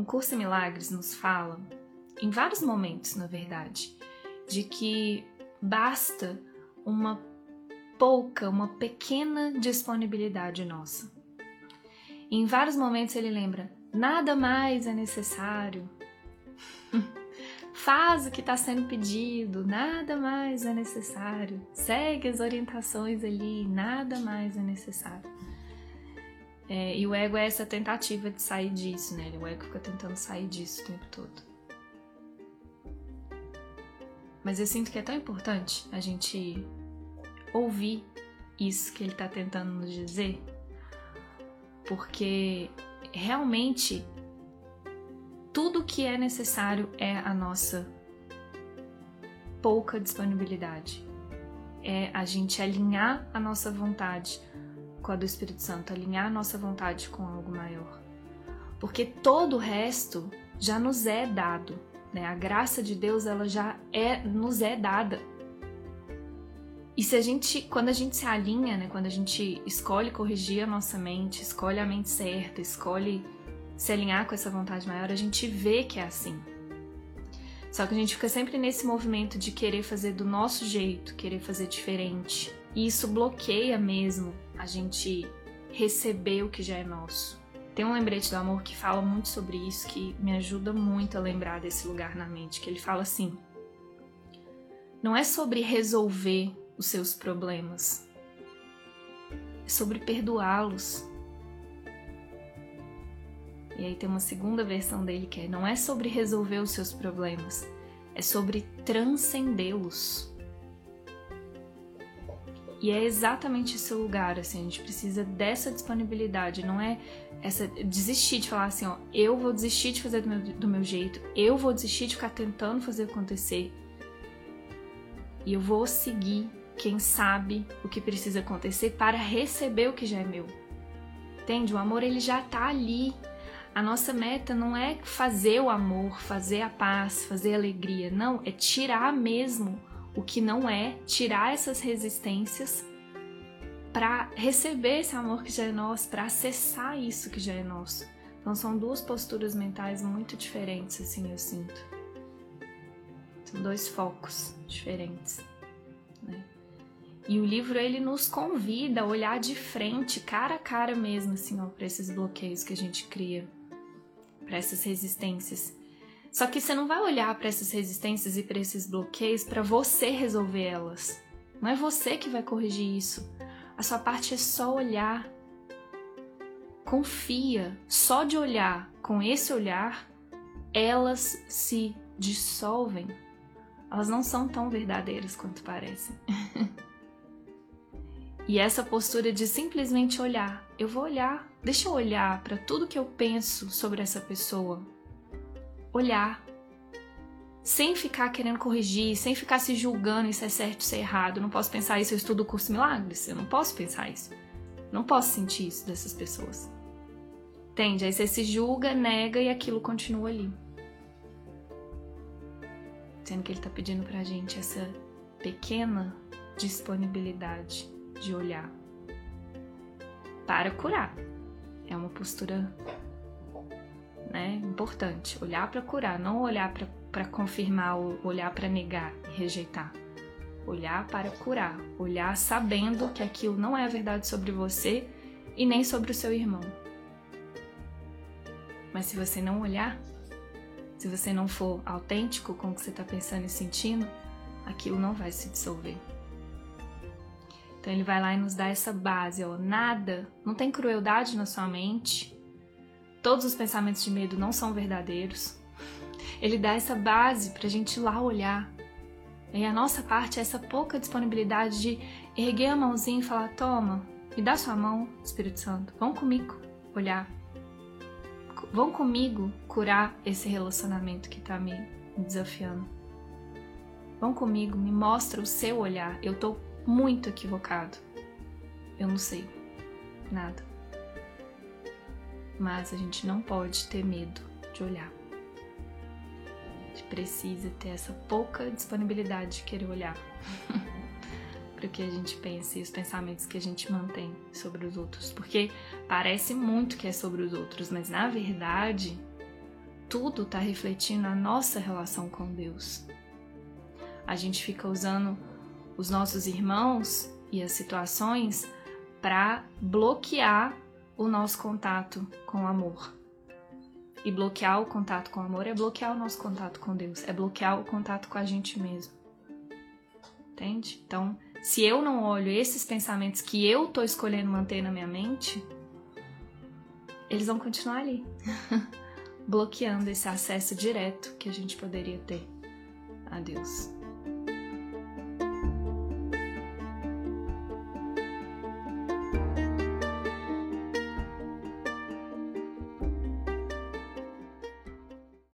um curso em milagres nos fala, em vários momentos, na verdade, de que basta uma pouca, uma pequena disponibilidade nossa. Em vários momentos ele lembra: nada mais é necessário. Faz o que está sendo pedido, nada mais é necessário. Segue as orientações ali, nada mais é necessário. É, e o ego é essa tentativa de sair disso, né? O ego fica tentando sair disso o tempo todo. Mas eu sinto que é tão importante a gente ouvir isso que ele está tentando nos dizer, porque realmente tudo que é necessário é a nossa pouca disponibilidade. É a gente alinhar a nossa vontade com a do Espírito Santo, alinhar a nossa vontade com algo maior. Porque todo o resto já nos é dado, né? A graça de Deus ela já é nos é dada. E se a gente, quando a gente se alinha, né, quando a gente escolhe corrigir a nossa mente, escolhe a mente certa, escolhe se alinhar com essa vontade maior, a gente vê que é assim. Só que a gente fica sempre nesse movimento de querer fazer do nosso jeito, querer fazer diferente. E isso bloqueia mesmo a gente receber o que já é nosso. Tem um lembrete do amor que fala muito sobre isso, que me ajuda muito a lembrar desse lugar na mente, que ele fala assim: Não é sobre resolver os seus problemas, é sobre perdoá-los. E aí tem uma segunda versão dele que é: não é sobre resolver os seus problemas, é sobre transcendê-los. E é exatamente esse lugar, assim, a gente precisa dessa disponibilidade, não é essa desistir de falar assim, ó, eu vou desistir de fazer do meu, do meu jeito, eu vou desistir de ficar tentando fazer acontecer. E eu vou seguir quem sabe o que precisa acontecer para receber o que já é meu. Entende? O amor ele já tá ali. A nossa meta não é fazer o amor, fazer a paz, fazer a alegria, não, é tirar mesmo o que não é, tirar essas resistências para receber esse amor que já é nosso, para acessar isso que já é nosso. Então são duas posturas mentais muito diferentes, assim eu sinto. São dois focos diferentes. Né? E o livro ele nos convida a olhar de frente, cara a cara mesmo, assim, para esses bloqueios que a gente cria, para essas resistências. Só que você não vai olhar para essas resistências e para esses bloqueios para você resolver elas. Não é você que vai corrigir isso. A sua parte é só olhar. Confia, só de olhar com esse olhar, elas se dissolvem. Elas não são tão verdadeiras quanto parecem. E essa postura de simplesmente olhar, eu vou olhar, deixa eu olhar para tudo que eu penso sobre essa pessoa. Olhar. Sem ficar querendo corrigir, sem ficar se julgando isso é certo, isso é errado. Não posso pensar isso, eu estudo o curso Milagres. Eu não posso pensar isso. Não posso sentir isso dessas pessoas. Entende? Aí você se julga, nega e aquilo continua ali. Sendo que ele está pedindo pra gente essa pequena disponibilidade de olhar para curar. É uma postura né, importante. Olhar para curar, não olhar para confirmar olhar para negar e rejeitar. Olhar para curar, olhar sabendo que aquilo não é a verdade sobre você e nem sobre o seu irmão. Mas se você não olhar, se você não for autêntico com o que você está pensando e sentindo, aquilo não vai se dissolver. Então ele vai lá e nos dá essa base, ó, nada, não tem crueldade na sua mente. Todos os pensamentos de medo não são verdadeiros. Ele dá essa base pra gente ir lá olhar. E a nossa parte é essa pouca disponibilidade de erguer a mãozinha e falar: "Toma, me dá sua mão, Espírito Santo. Vão comigo olhar. Vão comigo curar esse relacionamento que tá me desafiando. Vão comigo, me mostra o seu olhar. Eu tô muito equivocado. Eu não sei nada. Mas a gente não pode ter medo de olhar. A gente precisa ter essa pouca disponibilidade de querer olhar para o que a gente pensa e os pensamentos que a gente mantém sobre os outros. Porque parece muito que é sobre os outros, mas na verdade tudo está refletindo a nossa relação com Deus. A gente fica usando os nossos irmãos e as situações para bloquear o nosso contato com o amor. E bloquear o contato com o amor é bloquear o nosso contato com Deus, é bloquear o contato com a gente mesmo. Entende? Então, se eu não olho esses pensamentos que eu tô escolhendo manter na minha mente, eles vão continuar ali, bloqueando esse acesso direto que a gente poderia ter a Deus.